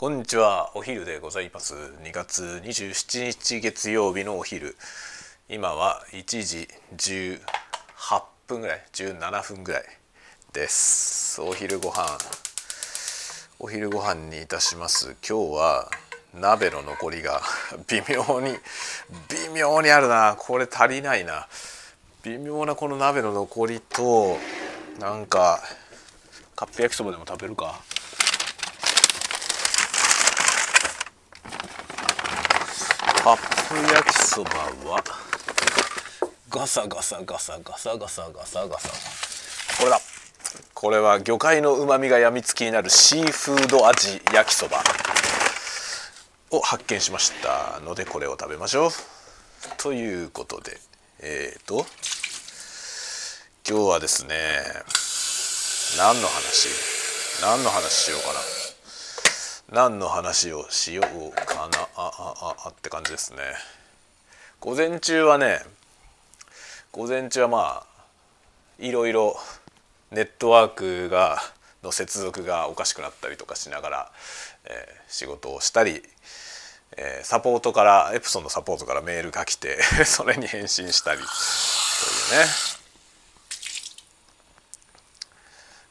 こんにちは。お昼でございます。2月27日月曜日のお昼。今は1時18分ぐらい17分ぐらいです。お昼ご飯。お昼ご飯にいたします。今日は鍋の残りが微妙に微妙にあるな。これ足りないな。微妙なこの鍋の残りとなんかカップ焼きそばでも食べるか。カップ焼きそばはガサガサガサガサガサガサ。ガサこれだ。これは魚介のうまみがやみつきになるシーフード味焼きそば。を発見しましたのでこれを食べましょう。ということでえっ、ー、と今日はですね何の話？何の話しようかな。何の話をしようかな。あああって感じですね。午前中はね午前中はまあいろいろネットワークがの接続がおかしくなったりとかしながら、えー、仕事をしたり、えー、サポートからエプソンのサポートからメールが来て それに返信したりというね。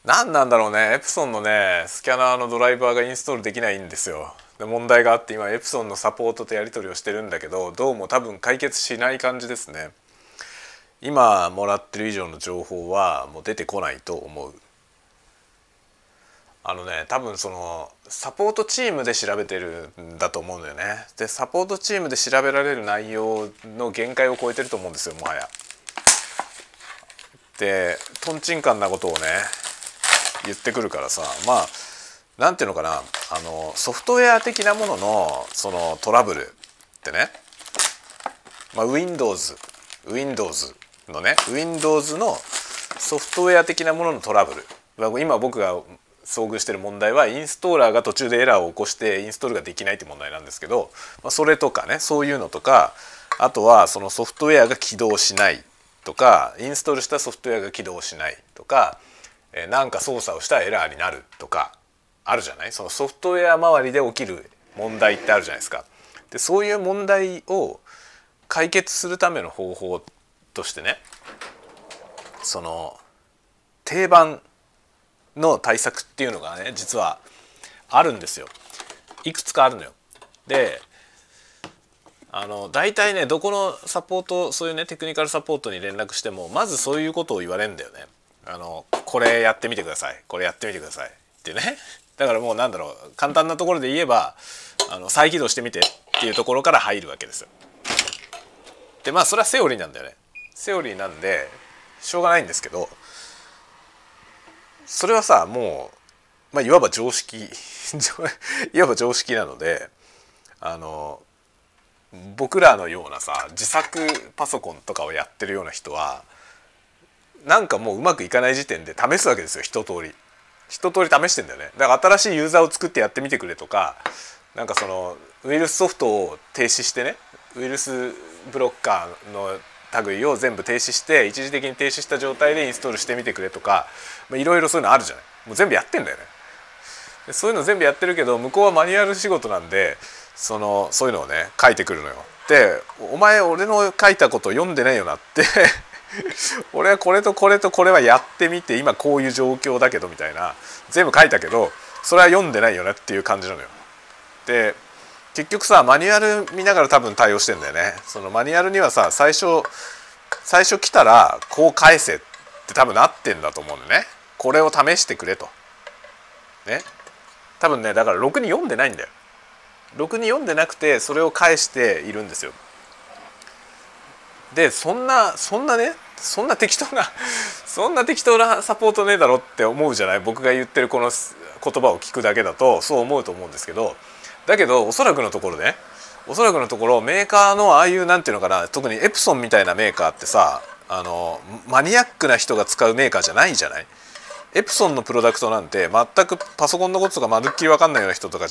何なんだろうね。エプソンのねスキャナーのドライバーがインストールできないんですよ。で問題があって今エプソンのサポートとやり取りをしてるんだけどどうも多分解決しない感じですね。今もらってる以上の情報はもう出てこないと思う。あのね多分そのサポートチームで調べてるんだと思うんだよね。でサポートチームで調べられる内容の限界を超えてると思うんですよもはや。でとんちんかんなことをね言ってくるからさまあ何ていうのかなあのソフトウェア的なもののそのトラブルってね、まあ、Windows Windows のね Windows のソフトウェア的なもののトラブル。今僕が遭遇してる問題はインストーラーが途中でエラーを起こしてインストールができないって問題なんですけど、まあ、それとかねそういうのとかあとはそのソフトウェアが起動しないとかインストールしたソフトウェアが起動しないとかえなんか操作をしたらエラーになるとかあるじゃない？そのソフトウェア周りで起きる問題ってあるじゃないですか。でそういう問題を解決するための方法としてねその定番の対策っていうのがね実はあるんですよ。いくつかあるのよ。であの大体ねどこのサポートそういうねテクニカルサポートに連絡してもまずそういうことを言われるんだよね。あのこれやってみてくださいこれやってみてくださいってねだからもうなんだろう簡単なところで言えばあの再起動してみてっていうところから入るわけですよ。でまあそれはセオリーなんだよね。セオリーなんでしょうがないんですけどそれはさもう、まあ、いわば常識 いわば常識なのであの僕らのようなさ自作パソコンとかをやってるような人はなんかもううまくいかない時点で試すわけですよ。一通り。一通り試してんだよね。だから新しいユーザーを作ってやってみてくれとかなんかそのウイルスソフトを停止してね。ウイルスブロッカーの類を全部停止して一時的に停止した状態でインストールしてみてくれとかいろいろそういうのあるじゃない。もう全部やってんだよね。そういうの全部やってるけど向こうはマニュアル仕事なんでそのそういうのをね書いてくるのよ。でお前俺の書いたこと読んでないよなって 俺はこれとこれとこれはやってみて今こういう状況だけどみたいな全部書いたけどそれは読んでないよねっていう感じなのよ。で結局さマニュアル見ながら多分対応してんだよね。そのマニュアルにはさ最初最初来たらこう返せって多分なってんだと思うんだよね。これを試してくれと。ね。多分ねだからろくに読んでないんだよ。ろくに読んでなくてそれを返しているんですよ。でそんなそんなねそんな適当な そんな適当なサポートねえだろって思うじゃない？僕が言ってるこの言葉を聞くだけだとそう思うと思うんですけど。だけどおそらくのところね。おそらくのところメーカーのああいうなんていうのかな？特にエプソンみたいなメーカーってさあのマニアックな人が使うメーカーじゃないじゃない？エプソンのプロダクトなんて全くパソコンのこととかまるっきり分かんないような人とか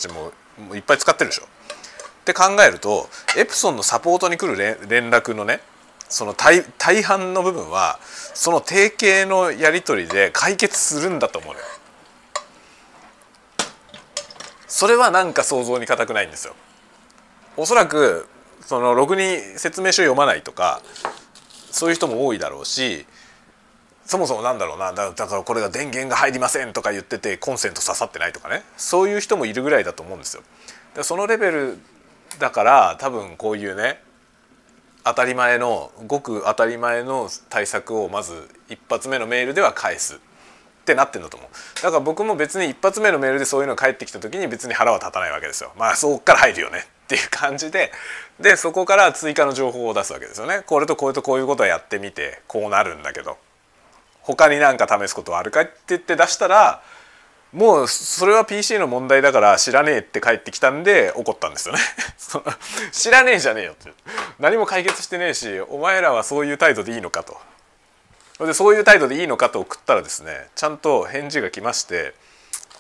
もいっぱい使ってるでしょ。って考えるとエプソンのサポートに来る連絡のねその大大半の部分はその定型のやり取りで解決するんだと思うよ。それはなんか想像に難くないんですよおそらくそのログに説明書読まないとかそういう人も多いだろうしそもそもなんだろうなだからこれが電源が入りませんとか言っててコンセント刺さってないとかねそういう人もいるぐらいだと思うんですよ。でそのレベルだから多分こういうね当たり前のごく当たり前の対策をまず一発目のメールでは返す。ってなってんだと思う。だから僕も別に一発目のメールでそういうの返ってきた時に別に腹は立たないわけですよ。まあそこから入るよね。っていう感じで。でそこから追加の情報を出すわけですよね。これとこれとこういうことをやってみてこうなるんだけど。他に何か試すことはあるかって言って出したらもうそれは PC の問題だから知らねえって帰ってきたんで怒ったんですよね。知らねえじゃねえよって。何も解決してねえしお前らはそういう態度でいいのかと。でそういう態度でいいのかと送ったらですねちゃんと返事が来まして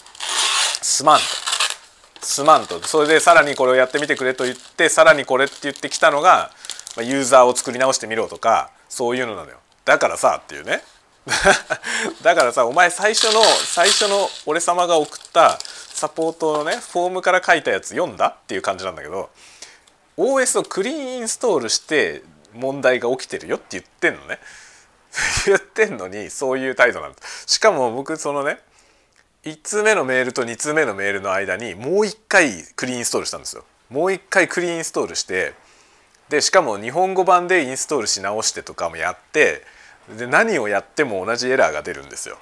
「すまん」と「すまん」と。それでさらにこれをやってみてくれと言ってさらにこれって言ってきたのがユーザーを作り直してみろとかそういうのなのよ。だからさっていうね。だからさお前最初の最初の俺様が送ったサポートのねフォームから書いたやつ読んだっていう感じなんだけど OS をクリーンインストールして問題が起きてるよって言ってんのね。言ってんのにそういう態度なんですしかも僕そのね1通目のメールと2通目のメールの間にもう一回クリーンインストールしたんですよ。もう一回クリーンインストールしてでしかも日本語版でインストールし直してとかもやってで何をやっても同じエラーが出るんですよ。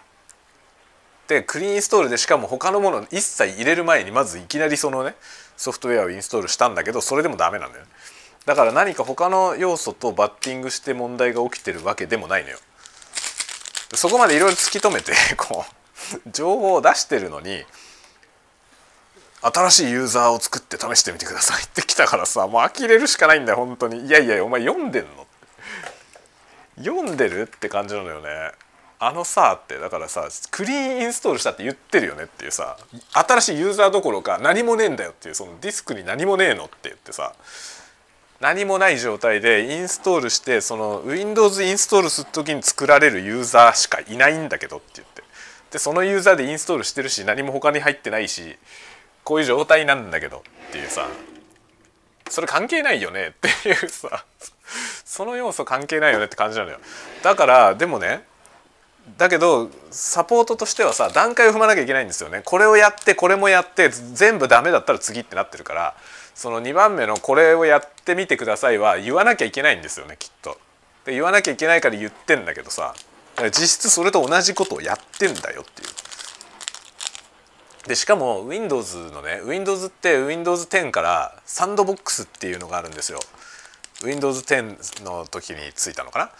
でクリーンインストールでしかも他のもの一切入れる前にまずいきなりそのねソフトウェアをインストールしたんだけどそれでもダメなんだよね。だから何か他の要素とバッティングして問題が起きてるわけでもないのよ。そこまでいろいろ突き止めて こう情報を出してるのに新しいユーザーを作って試してみてくださいって来たからさもう呆れるしかないんだよ本当にいやいやお前読んでんの読んでるって感じなのよね。あのさってだからさクリーンインストールしたって言ってるよねっていうさ新しいユーザーどころか何もねえんだよっていうそのディスクに何もねえのって言ってさ何もない状態でインストールしてその Windows インストールする時に作られるユーザーしかいないんだけどって言って。でそのユーザーでインストールしてるし何も他に入ってないしこういう状態なんだけどっていうさそれ関係ないよねっていうさ その要素関係ないよねって感じなのよだからでもねだけどサポートとしてはさ段階を踏まなきゃいけないんですよねこれをやってこれもやって全部ダメだったら次ってなってるからその2番目のこれをやってみてくださいは言わなきゃいけないんですよねきっと。で言わなきゃいけないから言ってんだけどさ実質それと同じことをやってんだよっていう。でしかも Windows のね Windows って Windows10 からサンドボックスっていうのがあるんですよ。Windows 10の時についたのかな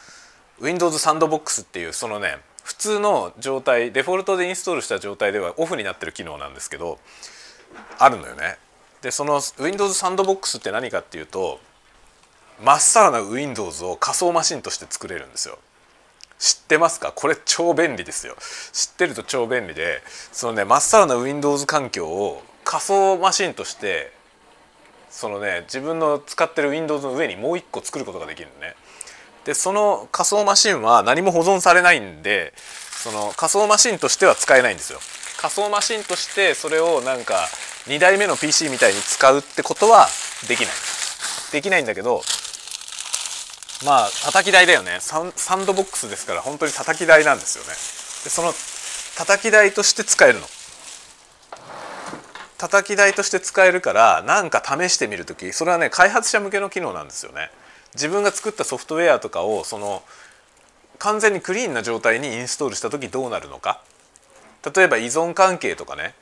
？Windows サンドボックスっていうそのね普通の状態デフォルトでインストールした状態ではオフになってる機能なんですけどあるのよね。でその Windows サンドボックスって何かっていうとまっさらな Windows を仮想マシンとして作れるんですよ。知ってますか？これ超便利ですよ。知ってると超便利でそのねまっさらな Windows 環境を仮想マシンとしてそのね自分の使ってる Windows の上にもう一個作ることができるのね。でその仮想マシンは何も保存されないんでその仮想マシンとしては使えないんですよ。仮想マシンとしてそれをなんか2代目の PC みたいに使うってことはできない。できないんだけどまあ叩き台だよねサンドボックスですから本当に叩き台なんですよね。でその叩き台として使えるの。叩き台として使えるから何か試してみる時それはね開発者向けの機能なんですよね。自分が作ったソフトウェアとかをその完全にクリーンな状態にインストールした時どうなるのか例えば依存関係とかね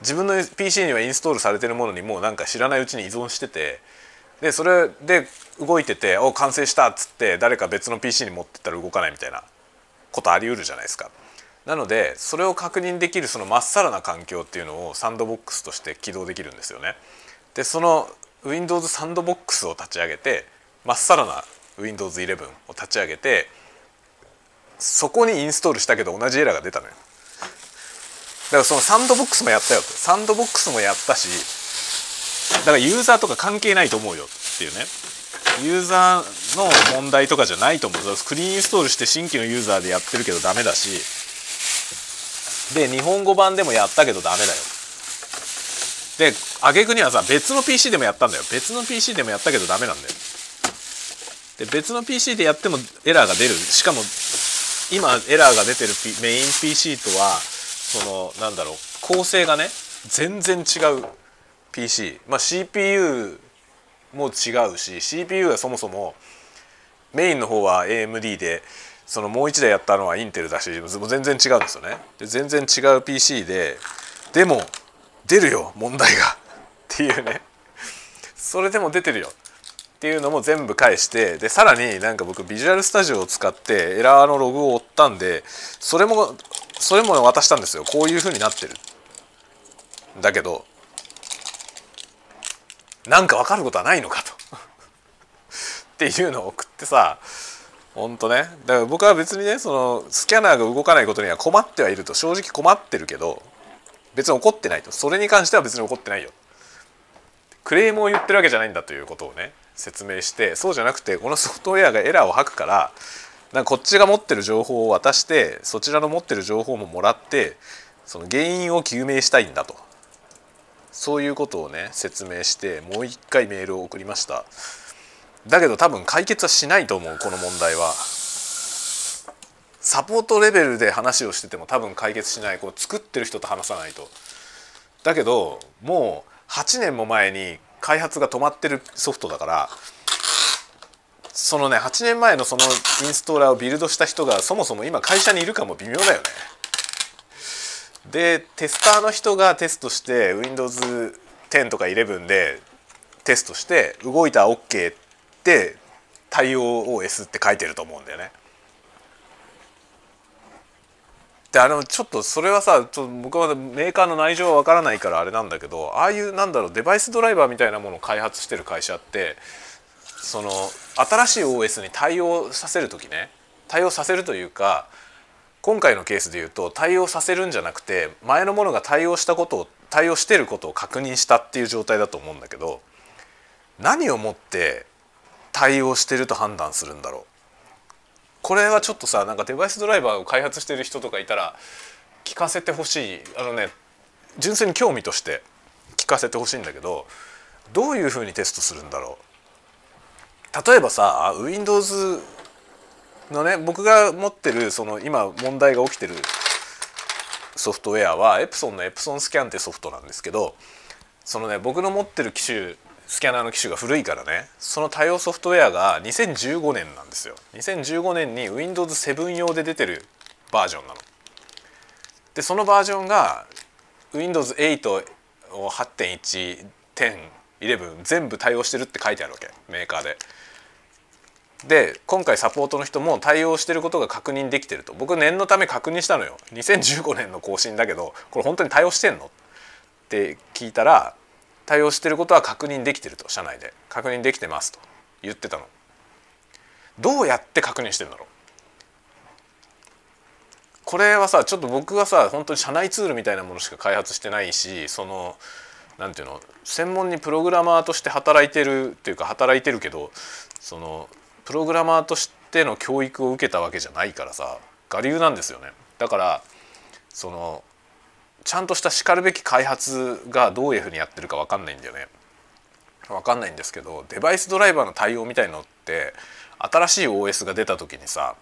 自分の PC にはインストールされてるものにもうなんか知らないうちに依存しててでそれで動いてて「お完成した」っつって誰か別の PC に持ってったら動かないみたいなことありうるじゃないですか。なのでそれを確認できるそのまっさらな環境っていうのをサンドボックスとして起動できるんですよね。でその Windows サンドボックスを立ち上げてまっさらな Windows11 を立ち上げてそこにインストールしたけど同じエラーが出たのよ。だからそのサンドボックスもやったよサンドボックスもやったしだからユーザーとか関係ないと思うよっていうねユーザーの問題とかじゃないと思うクリーンインストールして新規のユーザーでやってるけどダメだしで日本語版でもやったけどダメだよ。で挙句にはさ別の PC でもやったんだよ。別の PC でもやったけどダメなんだよ。で別の PC でやってもエラーが出る。しかも今エラーが出てる、P、メイン PC とはそのなんだろう。構成がね全然違う PC、まあ、CPU も違うし CPU はそもそもメインの方は AMD でそのもう一台やったのはインテルだし全然違うんですよね。で全然違う PC ででも出るよ問題が。っていうね。それでも出てるよ。っていうのも全部返してでさらになんか僕ビジュアルスタジオを使ってエラーのログを追ったんでそれもそれも渡したんですよ。こういう風になってる。だけどなんか分かることはないのかと。っていうのを送ってさほんとね。だから僕は別にねそのスキャナーが動かないことには困ってはいると。正直困ってるけど別に怒ってないと。それに関しては別に怒ってないよ。クレームを言ってるわけじゃないんだということをね説明してそうじゃなくてこのソフトウェアがエラーを吐くからなんかこっちが持ってる情報を渡してそちらの持ってる情報ももらってその原因を究明したいんだと。そういうことをね説明してもう一回メールを送りました。だけど多分解決はしないと思うこの問題はサポートレベルで話をしてても多分解決しないこう作ってる人と話さないとだけどもう8年も前に開発が止まってるソフトだからそのね8年前のそのインストーラーをビルドした人がそもそも今会社にいるかも微妙だよね。でテスターの人がテストして Windows10 とか11でテストして動いたら OK って対応 OS って書いてると思うんだよね。であのちょっとそれはさちょっと僕はメーカーの内情はわからないからあれなんだけどああいうなんだろうデバイスドライバーみたいなものを開発してる会社ってその新しい OS に対応させる時ね対応させるというか今回のケースで言うと対応させるんじゃなくて前のものが対応したことを対応してることを確認したっていう状態だと思うんだけど何をもって対応してると判断するんだろう。これはちょっとさなんかデバイスドライバーを開発してる人とかいたら聞かせてほしい。あのね純粋に興味として聞かせてほしいんだけどどういうふうにテストするんだろう。例えばさ Windows のね僕が持ってるその今問題が起きてるソフトウェアはエプソンのエプソンスキャンってソフトなんですけどそのね僕の持ってる機種スキャナーの機種が古いからね。その対応ソフトウェアが2015年なんですよ。2015年に Windows7 用で出てるバージョンなの。でそのバージョンが Windows8 を8.1 10 11全部対応してるって書いてあるわけ。メーカーで。で今回サポートの人も対応してることが確認できてると。僕念のため確認したのよ。2015年の更新だけどこれ本当に対応してんの？って聞いたら対応してることは確認できてると社内で。確認できてますと。言ってたの。どうやって確認してるんだろう。これはさちょっと僕はさ本当に社内ツールみたいなものしか開発してないしそのなんていうの専門にプログラマーとして働いてるっていうか働いてるけどそのプログラマーとしての教育を受けたわけじゃないからさ我流なんですよね。だからそのちゃんとしたしかるべき開発がどういうふうにやってるか分かんないんだよね。分かんないんですけどデバイスドライバーの対応みたいのって新しい OS が出た時にさ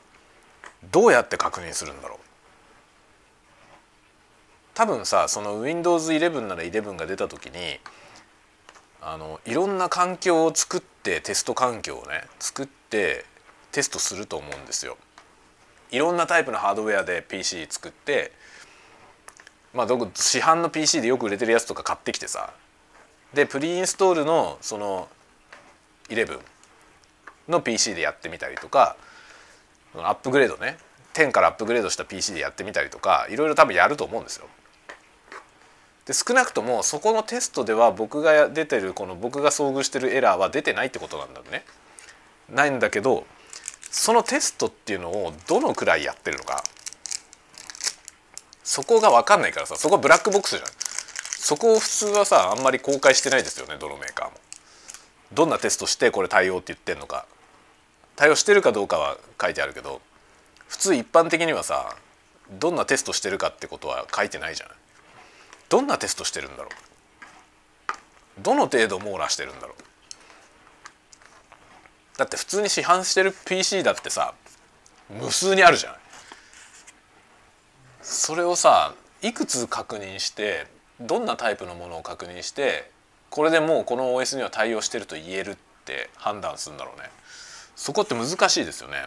どうやって確認するんだろう多分さその Windows11 なら11が出た時にあのいろんな環境を作ってテスト環境をね作ってテストすると思うんですよ。いろんなタイプのハードウェアで PC 作ってまあ、どこ市販の PC でよく売れてるやつとか買ってきてさでプリインストールのその11の PC でやってみたりとかアップグレードね10からアップグレードした PC でやってみたりとかいろいろ多分やると思うんですよ。で少なくともそこのテストでは僕が出てるこの僕が遭遇してるエラーは出てないってことなんだね。ないんだけどそのテストっていうのをどのくらいやってるのかそこが分かんないからさそこブラックボックスじゃん。そこを普通はさあんまり公開してないですよねどのメーカーも。どんなテストしてこれ対応って言ってんのか。対応してるかどうかは書いてあるけど普通一般的にはさどんなテストしてるかってことは書いてないじゃないどんなテストしてるんだろう。どの程度網羅してるんだろう。だって普通に市販してる PC だってさ無数にあるじゃないそれをさいくつ確認してどんなタイプのものを確認してこれでもうこの OS には対応してると言えるって判断するんだろうね。そこって難しいですよね。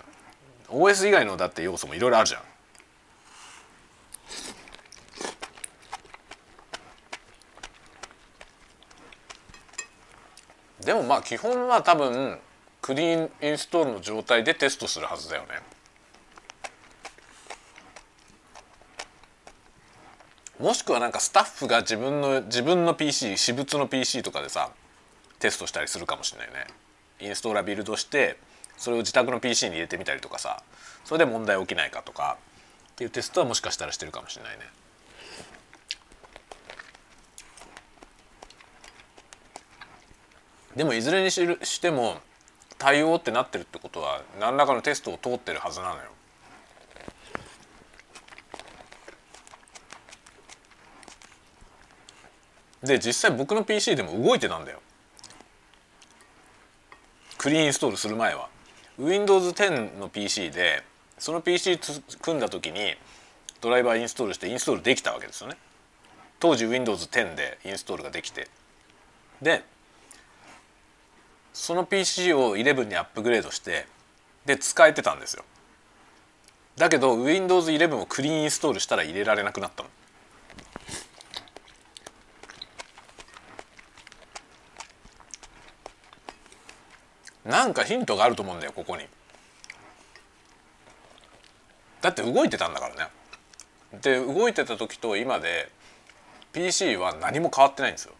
OS 以外のだって要素もいろいろあるじゃん。でもまあ基本は多分クリーンインストールの状態でテストするはずだよね。もしくはなんかスタッフが自分の自分の PC 私物の PC とかでさテストしたりするかもしれないねインストーラービルドしてそれを自宅の PC に入れてみたりとかさそれで問題起きないかとかっていうテストはもしかしたらしてるかもしれないねでもいずれにしても対応ってなってるってことは何らかのテストを通ってるはずなのよ。で実際僕の PC でも動いてたんだよ。クリーンインストールする前は。Windows 10の PC でその PC 組んだ時にドライバーインストールしてインストールできたわけですよね。当時 Windows 10でインストールができてでその PC を11にアップグレードしてで使えてたんですよだけど Windows11 をクリーンインストールしたら入れられなくなったのなんかヒントがあると思うんだよここに。だって動いてたんだからね。で動いてた時と今で PC は何も変わってないんですよ。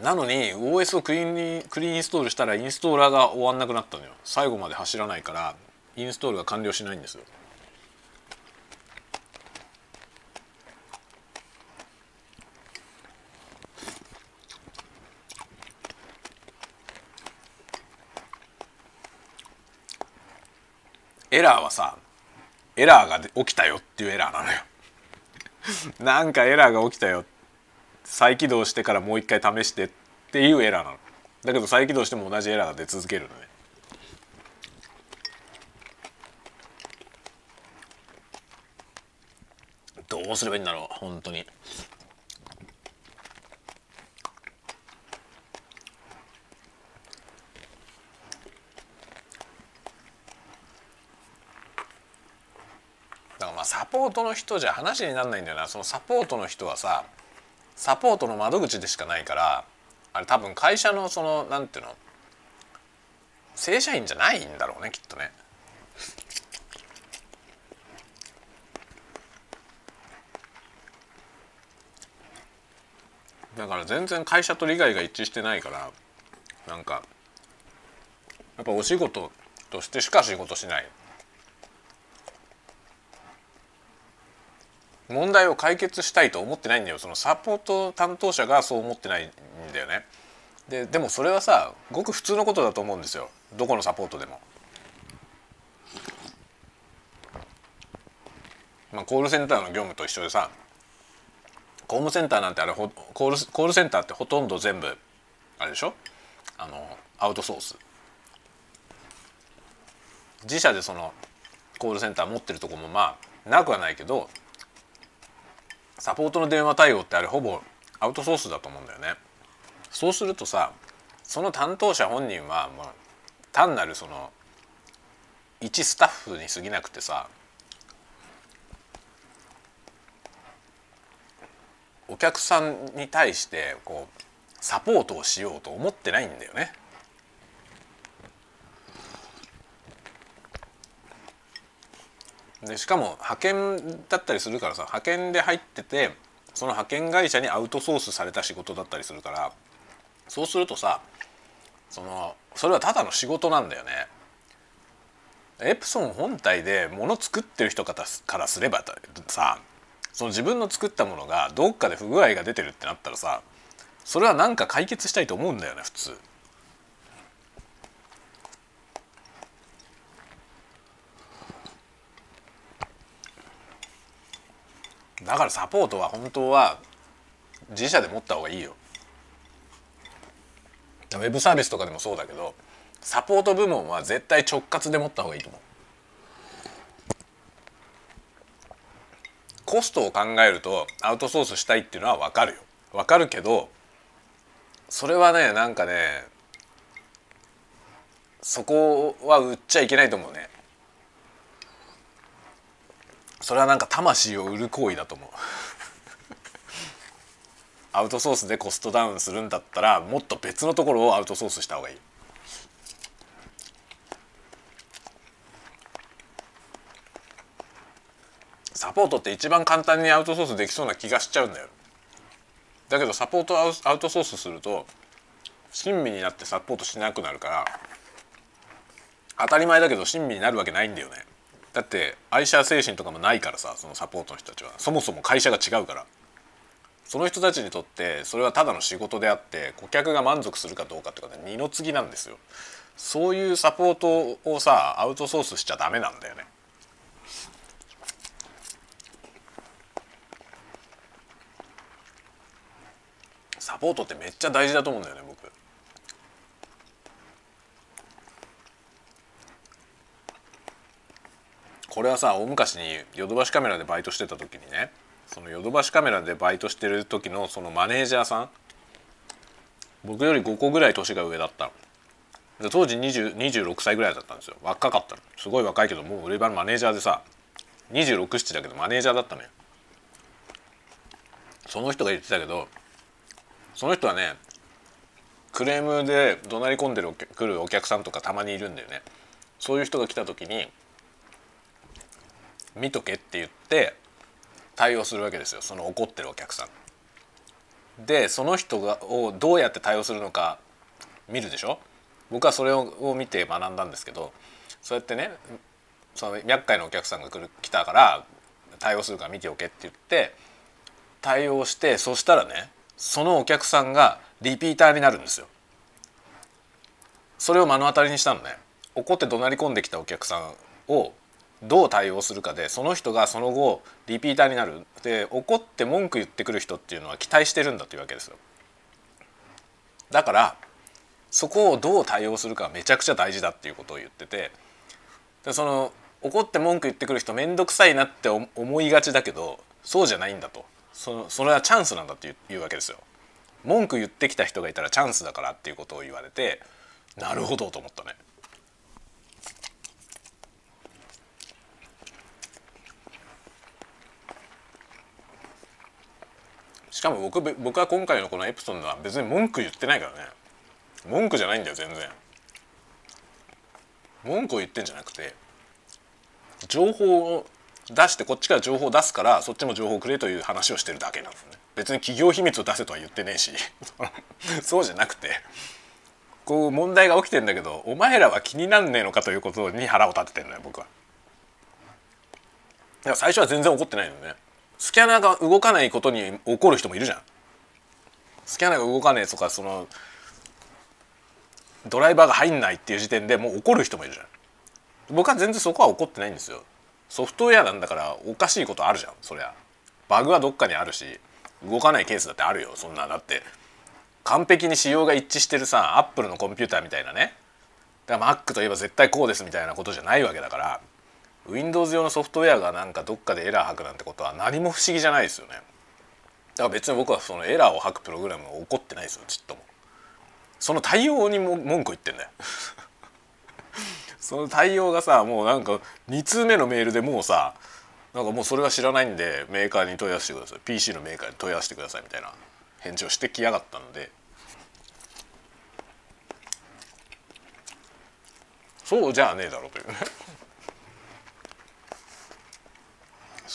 なのに OS をクリーンにクリーンインストールしたらインストーラーが終わんなくなったのよ。最後まで走らないからインストールが完了しないんですよ。エラーはさエラーが起きたよっていうエラーなのよ。なんかエラーが起きたよ。再起動してからもう一回試してっていうエラーなの。だけど再起動しても同じエラーが出続けるのね。どうすればいいんだろう本当にだからまあサポートの人じゃ話にならないんだよなそのサポートの人はさサポートの窓口でしかないからあれ多分会社のそのなんていうの正社員じゃないんだろうねきっとね。だから全然会社と利害が一致してないからなんかやっぱお仕事としてしか仕事しない問題を解決したいと思ってないんだよ。そのサポート担当者がそう思ってないんだよね。ででもそれはさごく普通のことだと思うんですよ。どこのサポートでも。まあ、コールセンターの業務と一緒でさコームセンターなんてあれコールコールセンターってほとんど全部あれでしょ？あのアウトソース。自社でそのコールセンター持ってるとこもまあなくはないけどサポートの電話対応ってあれほぼアウトソースだと思うんだよね。そうするとさその担当者本人は、まあ、単なるその一スタッフに過ぎなくてさお客さんに対してこうサポートをしようと思ってないんだよね。でしかも派遣だったりするからさ派遣で入っててその派遣会社にアウトソースされた仕事だったりするからそうするとさそのそれはただの仕事なんだよね。エプソン本体で物作ってる人からすればさその自分の作ったものがどっかで不具合が出てるってなったらさそれは何か解決したいと思うんだよね普通。だからサポートは本当は自社で持った方がいいよ。ウェブサービスとかでもそうだけどサポート部門は絶対直轄で持った方がいいと思う。コストを考えるとアウトソースしたいっていうのは分かるよ。分かるけどそれはねなんかねそこは売っちゃいけないと思うね。それはなんか魂を売る行為だと思う。アウトソースでコストダウンするんだったらもっと別のところをアウトソースした方がいい。サポートって一番簡単にアウトソースできそうな気がしちゃうんだよ。だけどサポートアウトソースすると親身になってサポートしなくなるから当たり前だけど親身になるわけないんだよね。だって愛社精神とかもないからさそのサポートの人たちは。そもそも会社が違うから。その人たちにとってそれはただの仕事であって顧客が満足するかどうかってことは二の次なんですよ。そういうサポートをさアウトソースしちゃダメなんだよね。サポートってめっちゃ大事だと思うんだよね僕。これはさ大昔にヨドバシカメラでバイトしてた時にねそのヨドバシカメラでバイトしてる時のそのマネージャーさん僕より5個ぐらい年が上だったの。当時20 26歳ぐらいだったんですよ。若かったの。すごい若いけどもう売れ場のマネージャーでさ267だけどマネージャーだったのよ。その人が言ってたけどその人はねクレームで怒鳴り込んでる来るお客さんとかたまにいるんだよね。そういう人が来た時に「見とけ」って言って対応するわけですよその怒ってるお客さん。でその人がをどうやって対応するのか見るでしょ？僕はそれを見て学んだんですけどそうやってねその厄介なお客さんが来る来たから対応するから見ておけって言って対応してそしたらねそのお客さんがリピーターになるんですよ。それを目の当たりにしたのね怒って怒鳴り込んできたお客さんをどう対応するかでその人がその後リピーターになるで怒って文句言ってくる人っていうのは期待してるんだというわけですよ。だからそこをどう対応するかめちゃくちゃ大事だっていうことを言っててでその怒って文句言ってくる人面倒くさいなって思いがちだけどそうじゃないんだとそのそれはチャンスなんだっていうわけですよ。文句言ってきた人がいたらチャンスだからっていうことを言われてなるほどと思ったね。かも僕僕は今回のこのエプソンは別に文句言ってないからね。文句じゃないんだよ全然。文句を言ってんじゃなくて情報を出してこっちから情報を出すからそっちも情報をくれという話をしてるだけなんですね。別に企業秘密を出せとは言ってねえし。そうじゃなくてこう問題が起きてんだけどお前らは気になんねえのかということに腹を立ててんのよ僕は。最初は全然怒ってないのね。スキャナーが動かないことに怒る人もいるじゃん。スキャナーが動かねえとかそのドライバーが入んないっていう時点でもう怒る人もいるじゃん。僕は全然そこは怒ってないんですよ。ソフトウェアなんだからおかしいことあるじゃんそりゃ。バグはどっかにあるし動かないケースだってあるよそんな。だって完璧に仕様が一致してるさアップルのコンピューターみたいなね。だから Mac といえば絶対こうですみたいなことじゃないわけだから。Windows 用のソフトウェアがなんかどっかでエラー吐くなんてことは何も不思議じゃないですよね。だから別に僕はそのエラーを吐くプログラムを起こってないですよちっとも。その対応にも文句言ってんだよ。その対応がさもうなんか2通目のメールでもうさなんかもうそれは知らないんでメーカーに問い合わせてください。PC のメーカーに問い合わせてくださいみたいな返事をしてきやがったので。そうじゃねえだろうというね。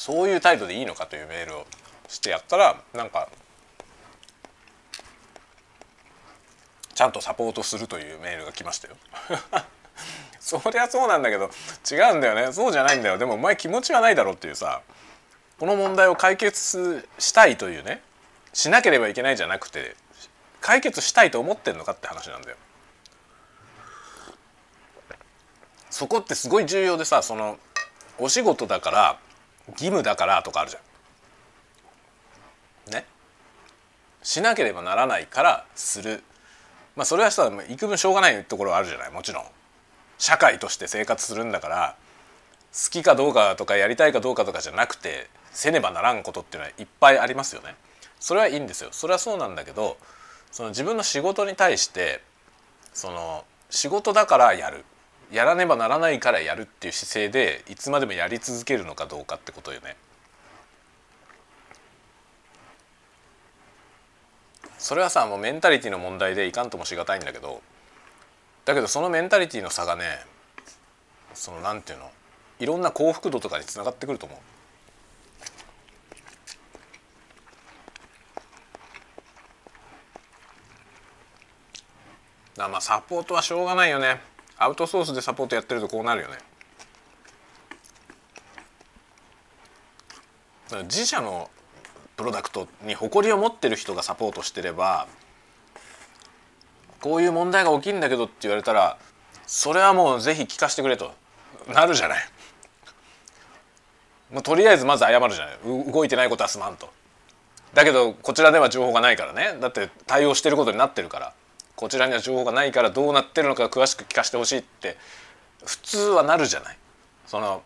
そういう態度でいいのかというメールをしてやったらなんかちゃんとサポートするというメールが来ましたよ。そりゃそうなんだけど違うんだよね。そうじゃないんだよ。でもお前気持ちはないだろうっていうさこの問題を解決したいというねしなければいけないじゃなくて解決したいと思ってんのかって話なんだよ。そこってすごい重要でさそのお仕事だから義務だからとかあるじゃん。ね？しなければならないからする。まあそれはさ幾分しょうがないところはあるじゃない？もちろん。社会として生活するんだから好きかどうかとかやりたいかどうかとかじゃなくてせねばならんことっていうのはいっぱいありますよね。それはいいんですよ。それはそうなんだけどその自分の仕事に対してその仕事だからやるやらねばならないからやるっていう姿勢でいつまでもやり続けるのかどうかってことよね。それはさもうメンタリティの問題でいかんともしがたいんだけどだけどそのメンタリティの差がねそのなんていうのいろんな幸福度とかにつながってくると思う。だまあサポートはしょうがないよねアウトソースでサポートやってるとこうなるよね。自社のプロダクトに誇りを持ってる人がサポートしてればこういう問題が起きるんだけどって言われたらそれはもうぜひ聞かせてくれとなるじゃない。もうとりあえずまず謝るじゃない。動いてないことはすまんと。だけどこちらでは情報がないからね。だって対応してることになってるから。こちらには情報がないからどうなってるのか詳しく聞かせてほしいって普通はなるじゃない。その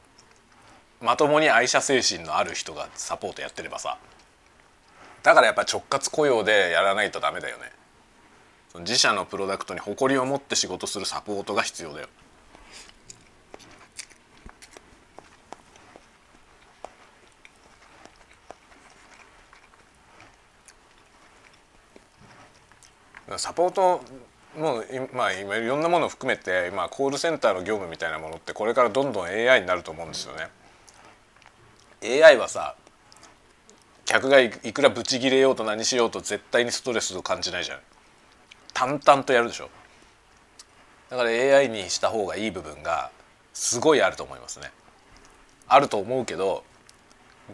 まともに愛社精神のある人がサポートやってればさ。だからやっぱ直轄雇用でやらないとダメだよね。自社のプロダクトに誇りを持って仕事するサポートが必要だよ。サポートもうまあ今いろんなものを含めて今コールセンターの業務みたいなものってこれからどんどん AI になると思うんですよね。AI はさ客がいくらブチギレようと何しようと絶対にストレスを感じないじゃん。淡々とやるでしょ。だから AI にした方がいい部分がすごいあると思いますね。あると思うけど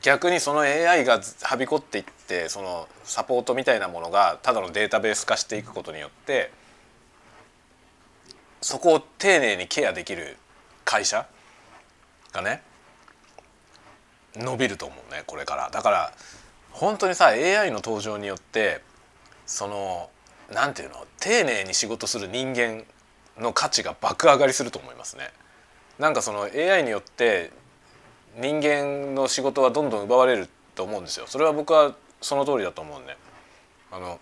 逆にその AI がはびこっていってそのサポートみたいなものがただのデータベース化していくことによってそこを丁寧にケアできる会社がね伸びると思うねこれからだから本当にさ AI の登場によってそのなんていうの丁寧に仕事する人間の価値が爆上がりすると思いますね。なんかその AI によって人間の仕事はどんどん奪われると思うんですよ。それは僕はその通りだと思うんで。あの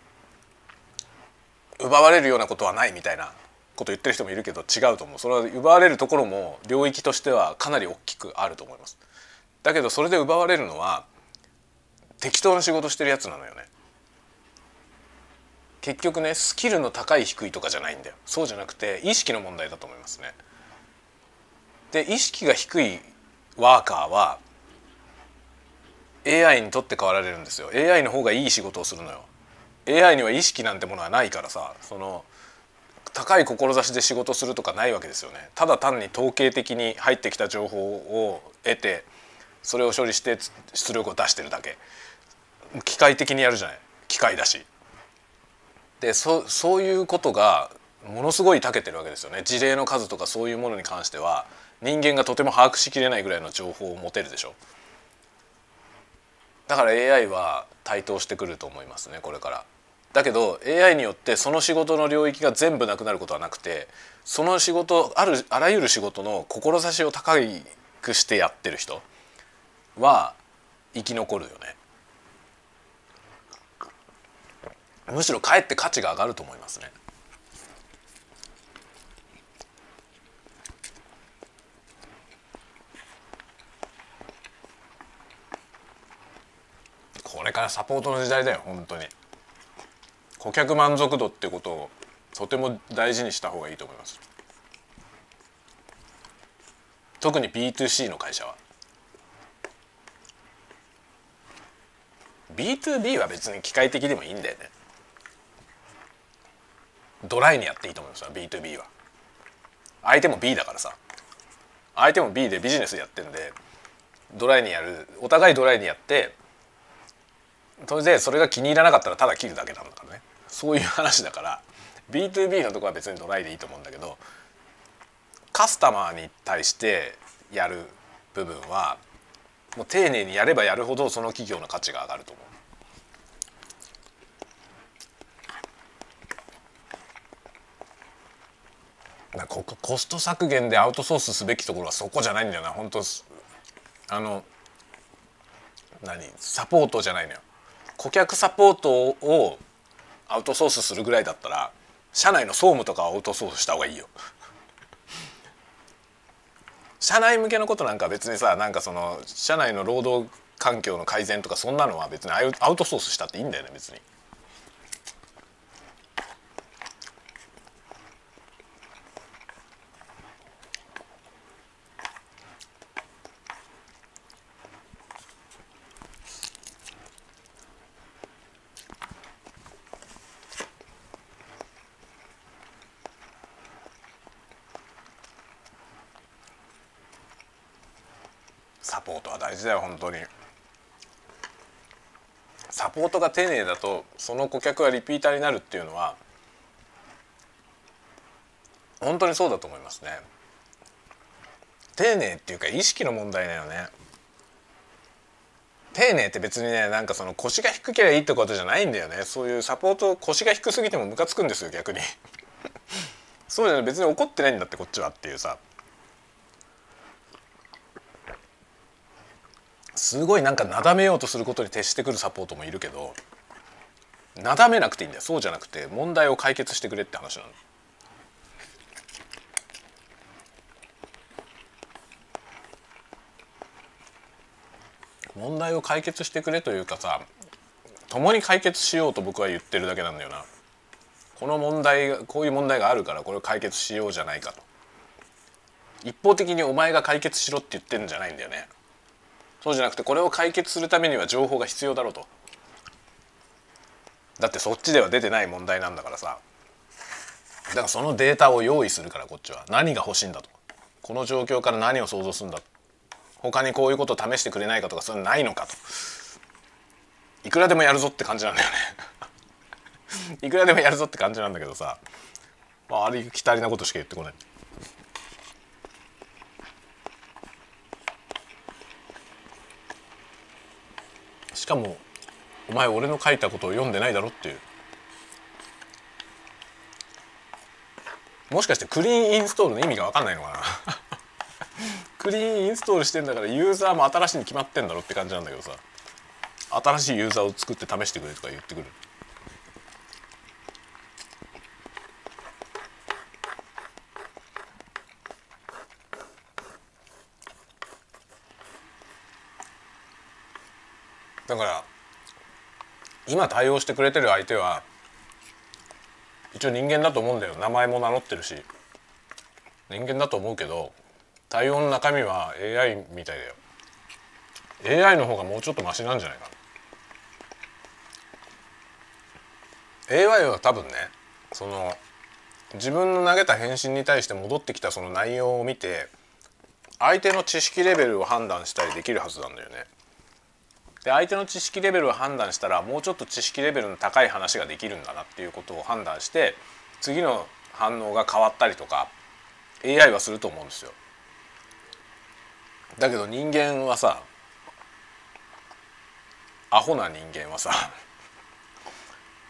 奪われるようなことはないみたいなこと言ってる人もいるけど違うと思う。それは奪われるところも領域としてはかなり大きくあると思います。だけどそれで奪われるのは適当な仕事してるやつなのよね。結局ねスキルの高い低いとかじゃないんだよ。そうじゃなくて意識の問題だと思いますね。で意識が低いワーカーは AI にとって変わられるんですよ。AI の方がいい仕事をするのよ。AI には意識なんてものはないからさその高い志で仕事するとかないわけですよね。ただ単に統計的に入ってきた情報を得てそれを処理して出力を出してるだけ。機械的にやるじゃない。機械だし。でそそういうことがものすごい長けてるわけですよね。事例の数とかそういうものに関しては。人間がとても把握しきれないぐらいの情報を持てるでしょだから AI は台頭してくると思いますねこれから。だけど AI によってその仕事の領域が全部なくなることはなくてその仕事あるあらゆる仕事の志を高くしてやってる人は生き残るよね。むしろかえって価値が上がると思いますね。これからサポートの時代だよ本当に。顧客満足度ってことをとても大事にした方がいいと思います。特に B2C の会社は。B2B は別に機械的でもいいんだよね。ドライにやっていいと思いますよ B2B は。相手も B だからさ。相手も B でビジネスやってんでドライにやるお互いドライにやってそれでそれが気に入らなかったらただ切るだけなんだからね。そういう話だから B2B のとこは別にドライでいいと思うんだけどカスタマーに対してやる部分はもう丁寧にやればやるほどその企業の価値が上がると思う。ここコスト削減でアウトソースすべきところはそこじゃないんだよな。本当あの何？サポートじゃないのよ。顧客サポートをアウトソースするぐらいだったら社内の総務とかアウトソースした方がいいよ社内向けのことなんか別にさなんかその社内の労働環境の改善とかそんなのは別にアウトソースしたっていいんだよね別に。サポートは大事だよ本当にサポートが丁寧だとその顧客がリピーターになるっていうのは本当にそうだと思いますね。丁寧っていうか意識の問題だよね。丁寧って別にねなんかその腰が低ければいいってことじゃないんだよね。そういうサポート腰が低すぎてもムカつくんですよ逆に。そうじゃない別に怒ってないんだってこっちはっていうさ。すごいなんかなだめようとすることに徹してくるサポートもいるけどなだめなくていいんだよそうじゃなくて問題を解決してくれって話なの。問題を解決してくれというかさ共に解決しようと僕は言ってるだけなんだよな。この問題こういう問題があるからこれを解決しようじゃないかと。一方的にお前が解決しろって言ってるんじゃないんだよね。そうじゃなくてこれを解決するためには情報が必要だろうと。だってそっちでは出てない問題なんだからさ。だからそのデータを用意するからこっちは。何が欲しいんだと。この状況から何を想像するんだ他にこういうことを試してくれないかとかそれないのかと。いくらでもやるぞって感じなんだよね。いくらでもやるぞって感じなんだけどさ、まあ、ありきたりなことしか言ってこない。しかもお前俺の書いたことを読んでないだろっていう。もしかしてクリーンインストールの意味が分かんないのかな？クリーンインストールしてんだからユーザーも新しいに決まってんだろって感じなんだけどさ。新しいユーザーを作って試してくれとか言ってくる。だから今対応してくれてる相手は一応人間だと思うんだよ。名前も名乗ってるし。人間だと思うけど対応の中身は AI みたいだよ。AI の方がもうちょっとマシなんじゃないかな。AI は多分ねその自分の投げた返信に対して戻ってきたその内容を見て相手の知識レベルを判断したりできるはずなんだよね。で相手の知識レベルを判断したらもうちょっと知識レベルの高い話ができるんだなっていうことを判断して次の反応が変わったりとか AI はすると思うんですよ。だけど人間はさアホな人間はさ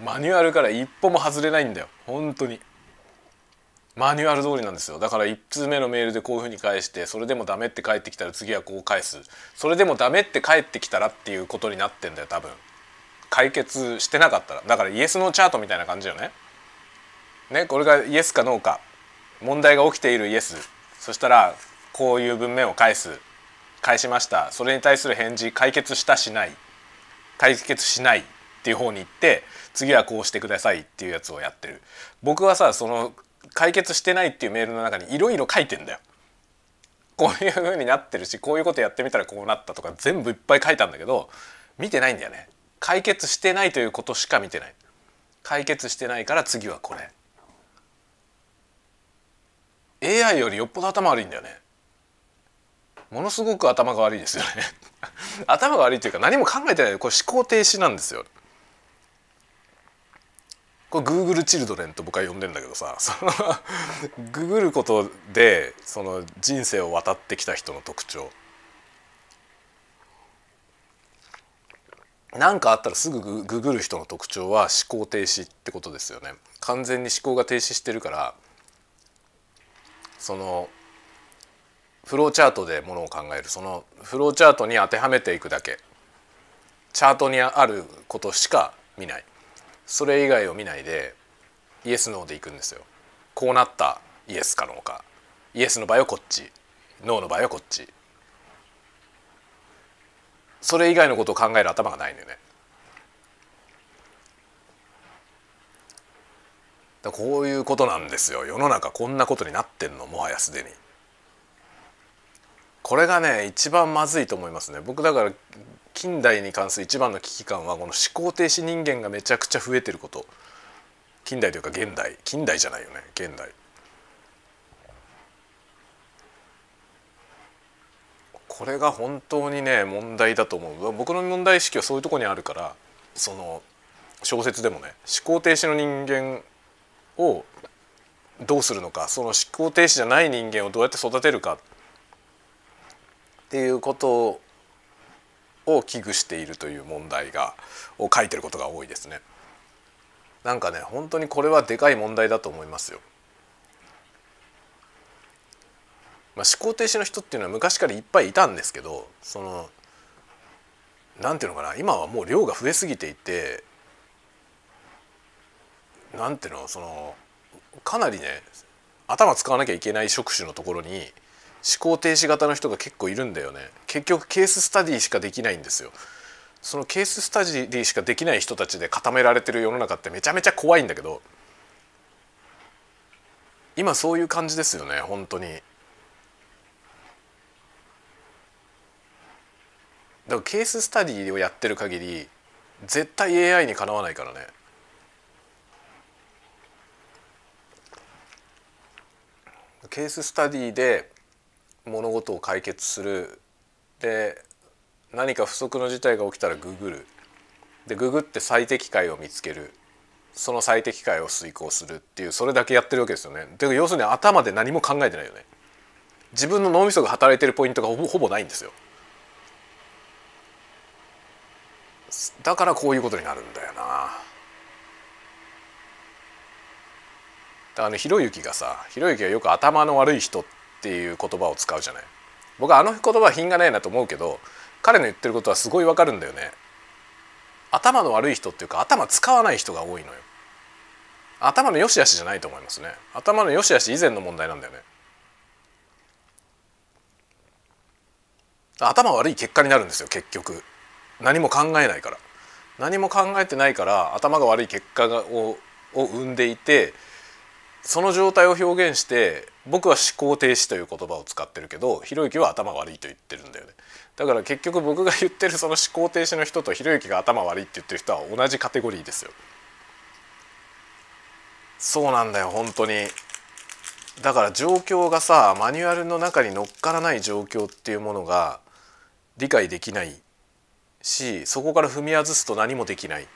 マニュアルから一歩も外れないんだよ本当に。マニュアル通りなんですよ。だから1通目のメールでこういうふうに返してそれでもダメって返ってきたら次はこう返す。それでもダメって返ってきたらっていうことになってんだよ多分。解決してなかったら。だからイエスノーチャートみたいな感じよね。ねこれがイエスかノーか。問題が起きているイエス。そしたらこういう文面を返す。返しました。それに対する返事解決したしない。解決しないっていう方に行って次はこうしてくださいっていうやつをやってる。僕はさその解決してないっていうメールの中にいろいろ書いてんだよ。こういう風になってるしこういうことやってみたらこうなったとか全部いっぱい書いたんだけど見てないんだよね。解決してないということしか見てない。解決してないから次はこれ。AI よりよっぽど頭悪いんだよね。ものすごく頭が悪いですよね 頭が悪いというか何も考えてないこれ思考停止なんですよ。これ Google チルドレンと僕は呼んでんだけどさそのググことでその人生を渡ってきた人の特徴。何かあったらすぐググる人の特徴は思考停止ってことですよね。完全に思考が停止してるからそのフローチャートでものを考える。そのフローチャートに当てはめていくだけ。チャートにあることしか見ない。それ以外を見ないでイエスノーでいくんですよ。こうなったイエスかノーか。イエスの場合はこっちノーの場合はこっち。それ以外のことを考える頭がないのよね。だこういうことなんですよ。世の中こんなことになってんのもはやすでに。これがね一番まずいと思いますね。僕だから近代に関する一番の危機感はこの思考停止人間がめちゃくちゃ増えてること。近代というか現代。近代じゃないよね。現代。これが本当にね問題だと思う。僕の問題意識はそういうとこにあるからその小説でもね思考停止の人間をどうするのかその思考停止じゃない人間をどうやって育てるかっていうことを危惧しているという問題がを書いてることが多いですね。なんかね本当にこれはでかい問題だと思いますよ。まあ、思考停止の人っていうのは昔からいっぱいいたんですけどそのなんていうのかな今はもう量が増えすぎていてなんていうのそのかなりね頭使わなきゃいけない職種のところに考停止型の人が結構いるんだよね。結局ケーススタディしかできないんですよ。そのケーススタディしかできない人たちで固められてる世の中ってめちゃめちゃ怖いんだけど今そういう感じですよね本当に。だからケーススタディをやってる限り絶対 AI にかなわないからね。ケーススタディで物事を解決するで何か不測の事態が起きたらググるでググって最適解を見つけるその最適解を遂行するっていうそれだけやってるわけですよね。で要するに頭で何も考えてないよね。自分の脳みそが働いてるポイントがほぼほぼないんですよ。だからこういうことになるんだよな。あのひろゆきがさひろゆきがよく頭の悪い人ってていう言葉を使うじゃない。僕はあの言葉は品がないなと思うけど彼の言ってることはすごいわかるんだよね。頭の悪い人っていうか頭使わない人が多いのよ。頭の良し悪しじゃないと思いますね。頭の良し悪し以前の問題なんだよね。頭悪い結果になるんですよ結局。何も考えないから。何も考えてないから頭が悪い結果をを生んでいてその状態を表現して僕は思考停止という言葉を使ってるけどひろゆきは頭悪いと言ってるんだよね。だから結局僕が言ってるその思考停止の人とひろゆきが頭悪いって言ってる人は同じカテゴリーですよ。そうなんだよ本当に。だから状況がさマニュアルの中に乗っからない状況っていうものが理解できないしそこから踏み外すと何もできない。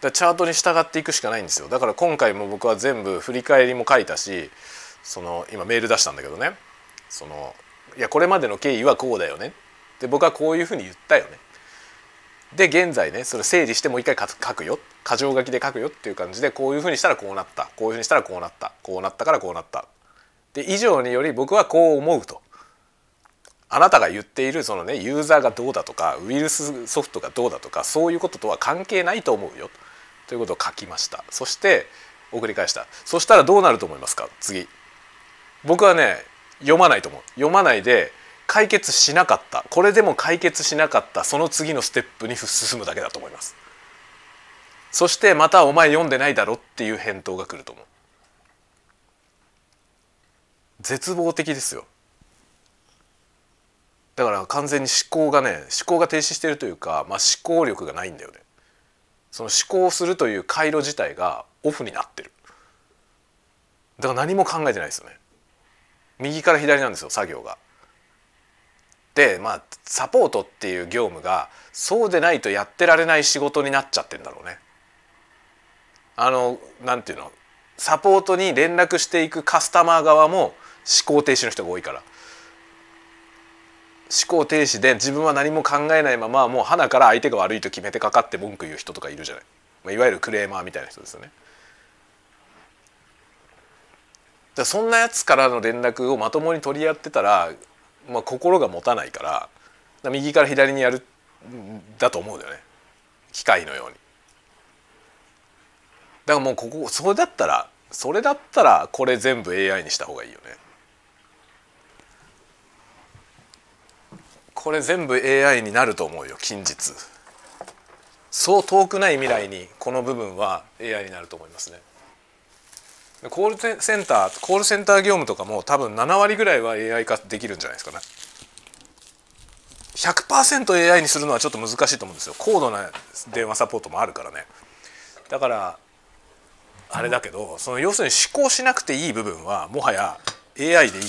だチャートに従っていくしかないんですよ。だから今回も僕は全部振り返りも書いたしその今メール出したんだけどね。そのいやこれまでの経緯はこうだよね。で僕はこういうふうに言ったよね。で現在ねそれ整理してもう一回書くよ。箇条書きで書くよっていう感じでこういうふうにしたらこうなった。こういうふうにしたらこうなった。こうなったからこうなった。で以上により僕はこう思うと。あなたが言っているそのねユーザーがどうだとかウイルスソフトがどうだとかそういうこととは関係ないと思うよ。ということを書きました。そして送り返した。そしたらどうなると思いますか？次。僕はね読まないと思う。読まないで解決しなかった。これでも解決しなかった。その次のステップに進むだけだと思います。そしてまたお前読んでないだろっていう返答が来ると思う。絶望的ですよ。だから完全に思考がね思考が停止してるというか、まあ、思考力がないんだよね。その思考するという回路自体がオフになってる。だから何も考えてないですよね。右から左なんですよ作業が。でまあサポートっていう業務がそうでないとやってられない仕事になっちゃってんだろうね。あのなんていうの？サポートに連絡していくカスタマー側も思考停止の人が多いから思考停止で自分は何も考えないままもう鼻から相手が悪いと決めてかかって文句言う人とかいるじゃない、まあ、いわゆるクレーマーみたいな人ですよね。だそんなやつからの連絡をまともに取り合ってたら、まあ、心が持たないから右から左にやるだと思うんだよね機械のように。だからもうここそれだったらそれだったらこれ全部 AI にした方がいいよね。これ全部 AI になると思うよ近日。そう遠くない未来にこの部分は AI になると思いますね。コールセンターコールセンター業務とかも多分7割ぐらいは AI 化できるんじゃないですかね。100% AI にするのはちょっと難しいと思うんですよ。高度な電話サポートもあるからね。だからあれだけどその要するに思考しなくていい部分はもはや AI でいいよ。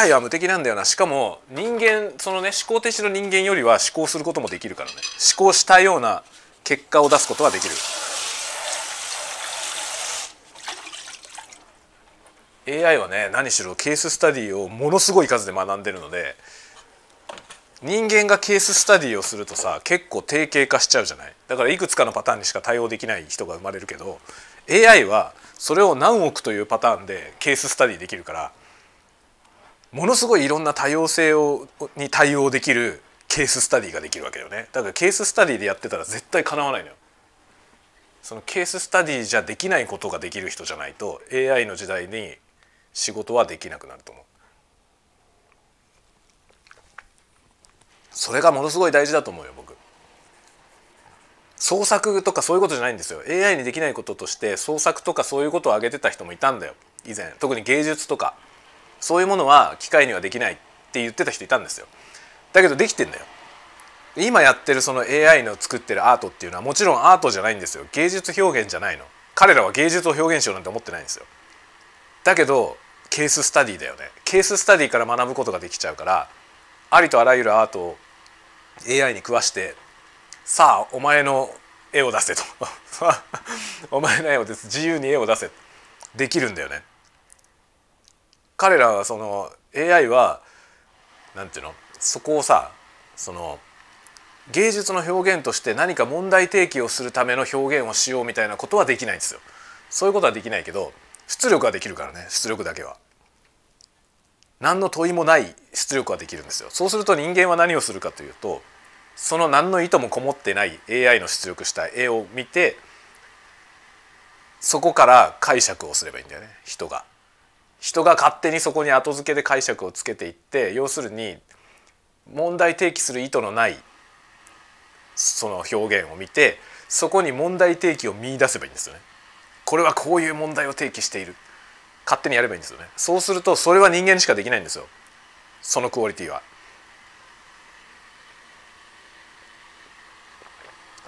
AI は無敵なんだよな。しかも人間そのね思考停止の人間よりは思考することもできるからね。思考したような結果を出すことはできる。AI はね何しろケーススタディをものすごい数で学んでるので人間がケーススタディをするとさ結構定型化しちゃうじゃない？だからいくつかのパターンにしか対応できない人が生まれるけど AI はそれを何億というパターンでケーススタディできるからものすごいいろんな多様性をに対応できるケーススタディができるわけだよね。だからケーススタディでやってたら絶対かなわないのよ。そのケーススタディじゃできないことができる人じゃないと AI の時代に仕事はできなくなると思う。それがものすごい大事だと思うよ僕。創作とかそういうことじゃないんですよ。AI にできないこととして創作とかそういうことを挙げてた人もいたんだよ。以前。特に芸術とか。そういうものは機械にはできないって言ってた人いたんですよ。だけどできてんだよ。今やってるその AI の作ってるアートっていうのはもちろんアートじゃないんですよ。芸術表現じゃないの。彼らは芸術を表現しようなんて思ってないんですよ。だけどケーススタディだよね。ケーススタディから学ぶことができちゃうからありとあらゆるアートを AI に食わしてさあお前の絵を出せと。お前の絵をです自由に絵を出せ。できるんだよね。彼らはその AI はなんていうの？そこをさその芸術の表現として何か問題提起をするための表現をしようみたいなことはできないんですよ。そういうことはできないけど出力はできるからね出力だけは何の問いもない出力はできるんですよそうすると人間は何をするかというとその何の意図もこもってない AI の出力した絵を見てそこから解釈をすればいいんだよね人が。人が勝手にそこに後付けで解釈をつけていって要するに問題提起する意図のないその表現を見てそこに問題提起を見出せばいいんですよね。これはこういう問題を提起している勝手にやればいいんですよねそうするとそれは人間にしかできないんですよそのクオリティは。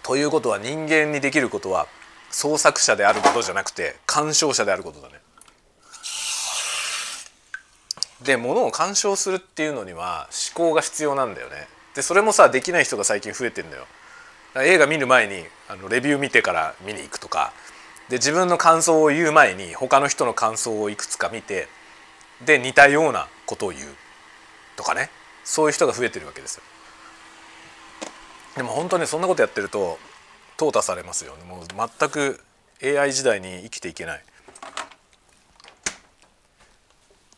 ということは人間にできることは創作者であることじゃなくて鑑賞者であることだね。で物を鑑賞するっていうのには思考が必要なんだよね。でそれもさできない人が最近増えてんだよ。映画見る前にあのレビュー見てから見に行くとかで自分の感想を言う前に他の人の感想をいくつか見てで似たようなことを言う。とかね。そういう人が増えてるわけですよ。でも本当にそんなことやってると淘汰されますよもう全く AI 時代に生きていけない。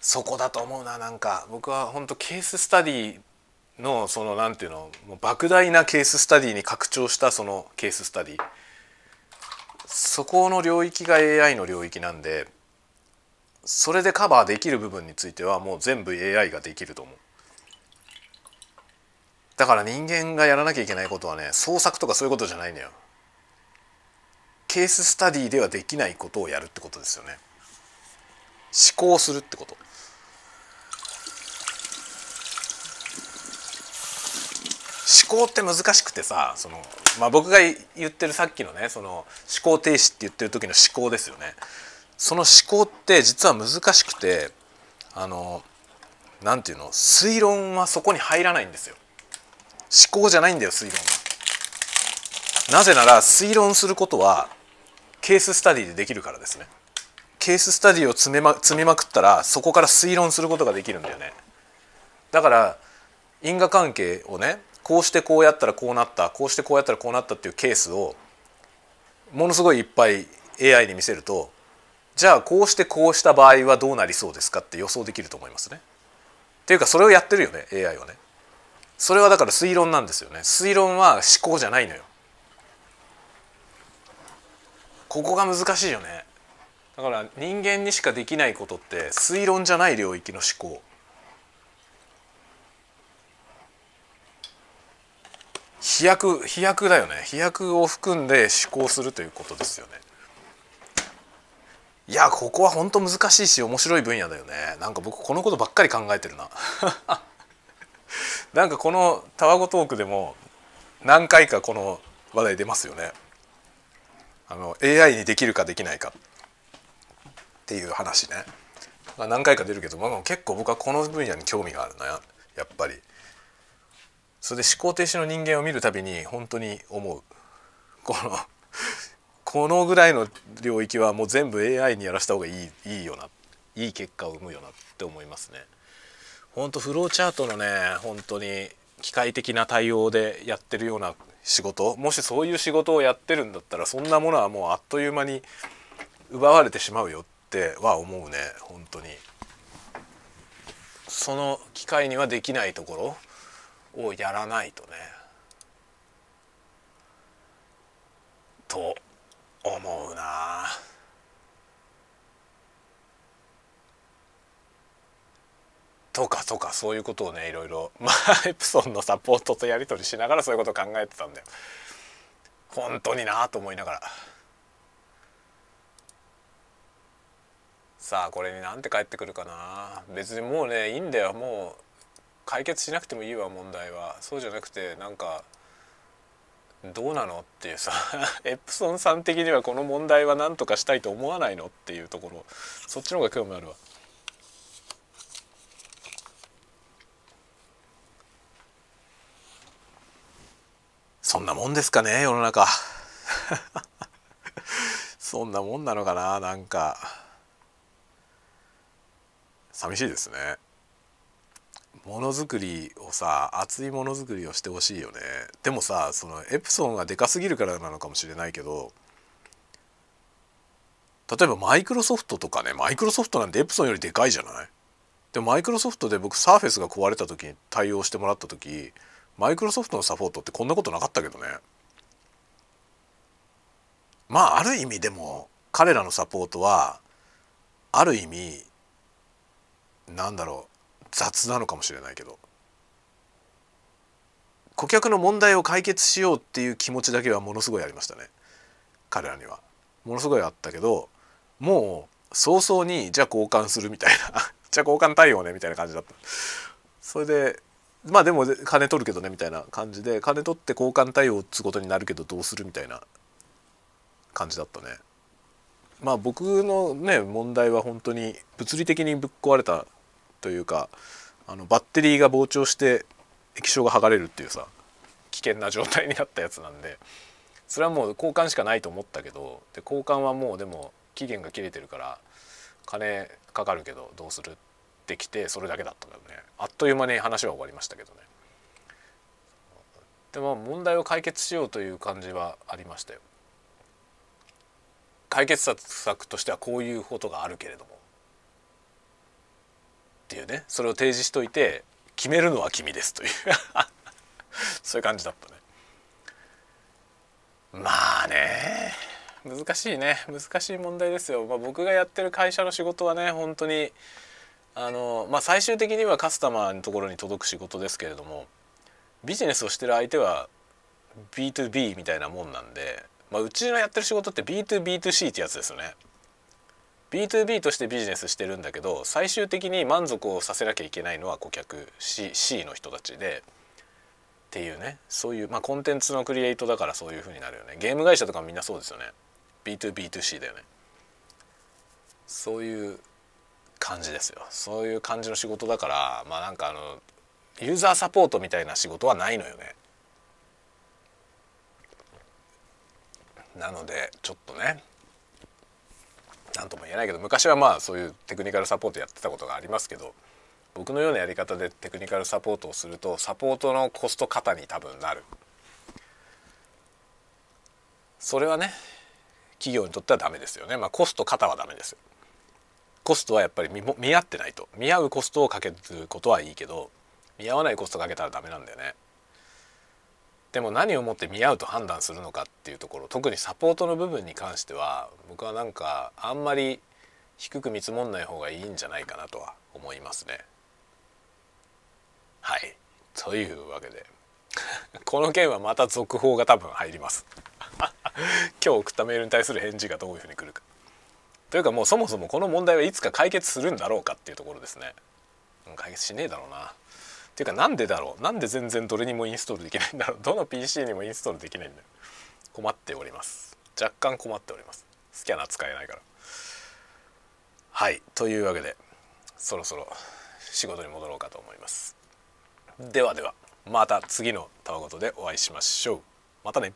そこだと思うな。なんか僕は本当ケーススタディのそのなんていうのもう莫大なケーススタディに拡張したそのケーススタディ。そこの領域が AI の領域なんでそれでカバーできる部分についてはもう全部 AI ができると思う。だから人間がやらなきゃいけないことはね創作とかそういうことじゃないのよ。ケーススタディではできないことをやるってことですよね。思考するってこと。思考って難しくてさその、まあ、僕が言ってるさっきのねその思考停止って言ってる時の思考ですよね。その思考って実は難しくてあのなんていうの推論はそこに入らないんですよ。思考じゃないんだよ推論は。なぜなら推論することはケーススタディでできるからですね。ケーススタディを積めま積みまくったらそこから推論することができるんだよね。だから因果関係をねこうしてこうやったらこうなったこうしてこうやったらこうなったっていうケースをものすごいいっぱい AI に見せるとじゃあこうしてこうした場合はどうなりそうですかって予想できると思いますね。っていうかそれをやってるよね AI はね。それはだから推論なんですよね。推論は思考じゃないのよ。ここが難しいよね。だから人間にしかできないことって推論じゃない領域の思考。飛躍飛躍だよね。飛躍を含んで思考するということですよね。いやここは本当難しいし面白い分野だよね。なんか僕このことばっかり考えてるな。なんかこのタワゴトークでも何回かこの話題出ますよね。あの AI にできるかできないか。っていう話ね。何回か出るけど、まあ、結構僕はこの分野に興味があるなやっぱり。それで思考停止の人間を見るたびに本当に思うこのこのぐらいの領域はもう全部 AI にやらした方がいいいいよないい結果を生むよなって思いますね。本当フローチャートのね本当に機械的な対応でやってるような仕事もしそういう仕事をやってるんだったらそんなものはもうあっという間に奪われてしまうよっては思うね本当に。その機械にはできないところをやらないとね。と思うな。とかとかそういうことをねいろいろ まあエプソンのサポートとやり取りしながらそういうことを考えてたんだよ。本当になと思いながら。さあこれになんて返ってくるかな。別にもうねいいんだよ。もう解決しなくてもいいわ問題はそうじゃなくてなんかどうなのっていうさ エプソンさん的にはこの問題は何とかしたいと思わないのっていうところそっちの方が興味あるわ。そんなもんですかね世の中 そんなもんなのかななんか寂しいですね。ものづくりをさ熱いものづくりをしてほしいよね。でもさそのエプソンがでかすぎるからなのかもしれないけど例えばマイクロソフトとかねマイクロソフトなんてエプソンよりでかいじゃない？でもマイクロソフトで僕サーフェスが壊れた時に対応してもらった時マイクロソフトのサポートってこんなことなかったけどね。まあある意味でも彼らのサポートはある意味なんだろう雑なのかもしれないけど。顧客の問題を解決しようっていう気持ちだけはものすごいありましたね。彼らには。ものすごいあったけどもう早々にじゃあ交換するみたいな。じゃあ交換対応ねみたいな感じだった。それでまあでも金取るけどねみたいな感じで金取って交換対応っつことになるけどどうするみたいな。感じだったね。まあ僕のね問題は本当に物理的にぶっ壊れたというかあのバッテリーが膨張して液晶が剥がれるっていうさ危険な状態になったやつなんでそれはもう交換しかないと思ったけどで交換はもうでも期限が切れてるから金かかるけどどうするってきてそれだけだったんだよね。あっという間に話は終わりましたけどね。でも問題を解決しようという感じはありましたよ。解決策としてはこういうことがあるけれども。っていうねそれを提示しといて決めるのは君ですという。そういう感じだったね。まあね難しいね。難しい問題ですよ、まあ、僕がやってる会社の仕事はね本当にあのまあ最終的にはカスタマーのところに届く仕事ですけれどもビジネスをしてる相手は B2B みたいなもんなんで、まあ、うちのやってる仕事って B2B2C ってやつですよね。B2B としてビジネスしてるんだけど最終的に満足をさせなきゃいけないのは顧客 C, C の人たちでっていうね。そういうまあコンテンツのクリエイトだからそういう風になるよね。ゲーム会社とかみんなそうですよね。B2B2C だよね。そういう感じですよ。そういう感じの仕事だからまあなんかあのユーザーサポートみたいな仕事はないのよね。なのでちょっとね何とも言えないけど昔はまあそういうテクニカルサポートやってたことがありますけど僕のようなやり方でテクニカルサポートをするとサポートのコスト過多に多分なる。それはね企業にとってはダメですよね。まあコスト型はダメですコストはやっぱり見合ってないと。見合うコストをかけることはいいけど見合わないコストかけたらダメなんだよね。でも何をもって見合うと判断するのかっていうところ特にサポートの部分に関しては僕はなんかあんまり低く見積もんない方がいいんじゃないかなとは思いますね。はい。というわけでこの件はまた続報が多分入ります。今日送ったメールに対する返事がどういうふうに来るか。というかもうそもそもこの問題はいつか解決するんだろうかっていうところですね。解決しねえだろうな。っていうかなんでだろう？なんで全然どれにもインストールできないんだろう？どの PC にもインストールできないんだよ。困っております。若干困っております。スキャナー使えないから。はい。というわけでそろそろ仕事に戻ろうかと思います。ではではまた次のたわごとでお会いしましょう。またね。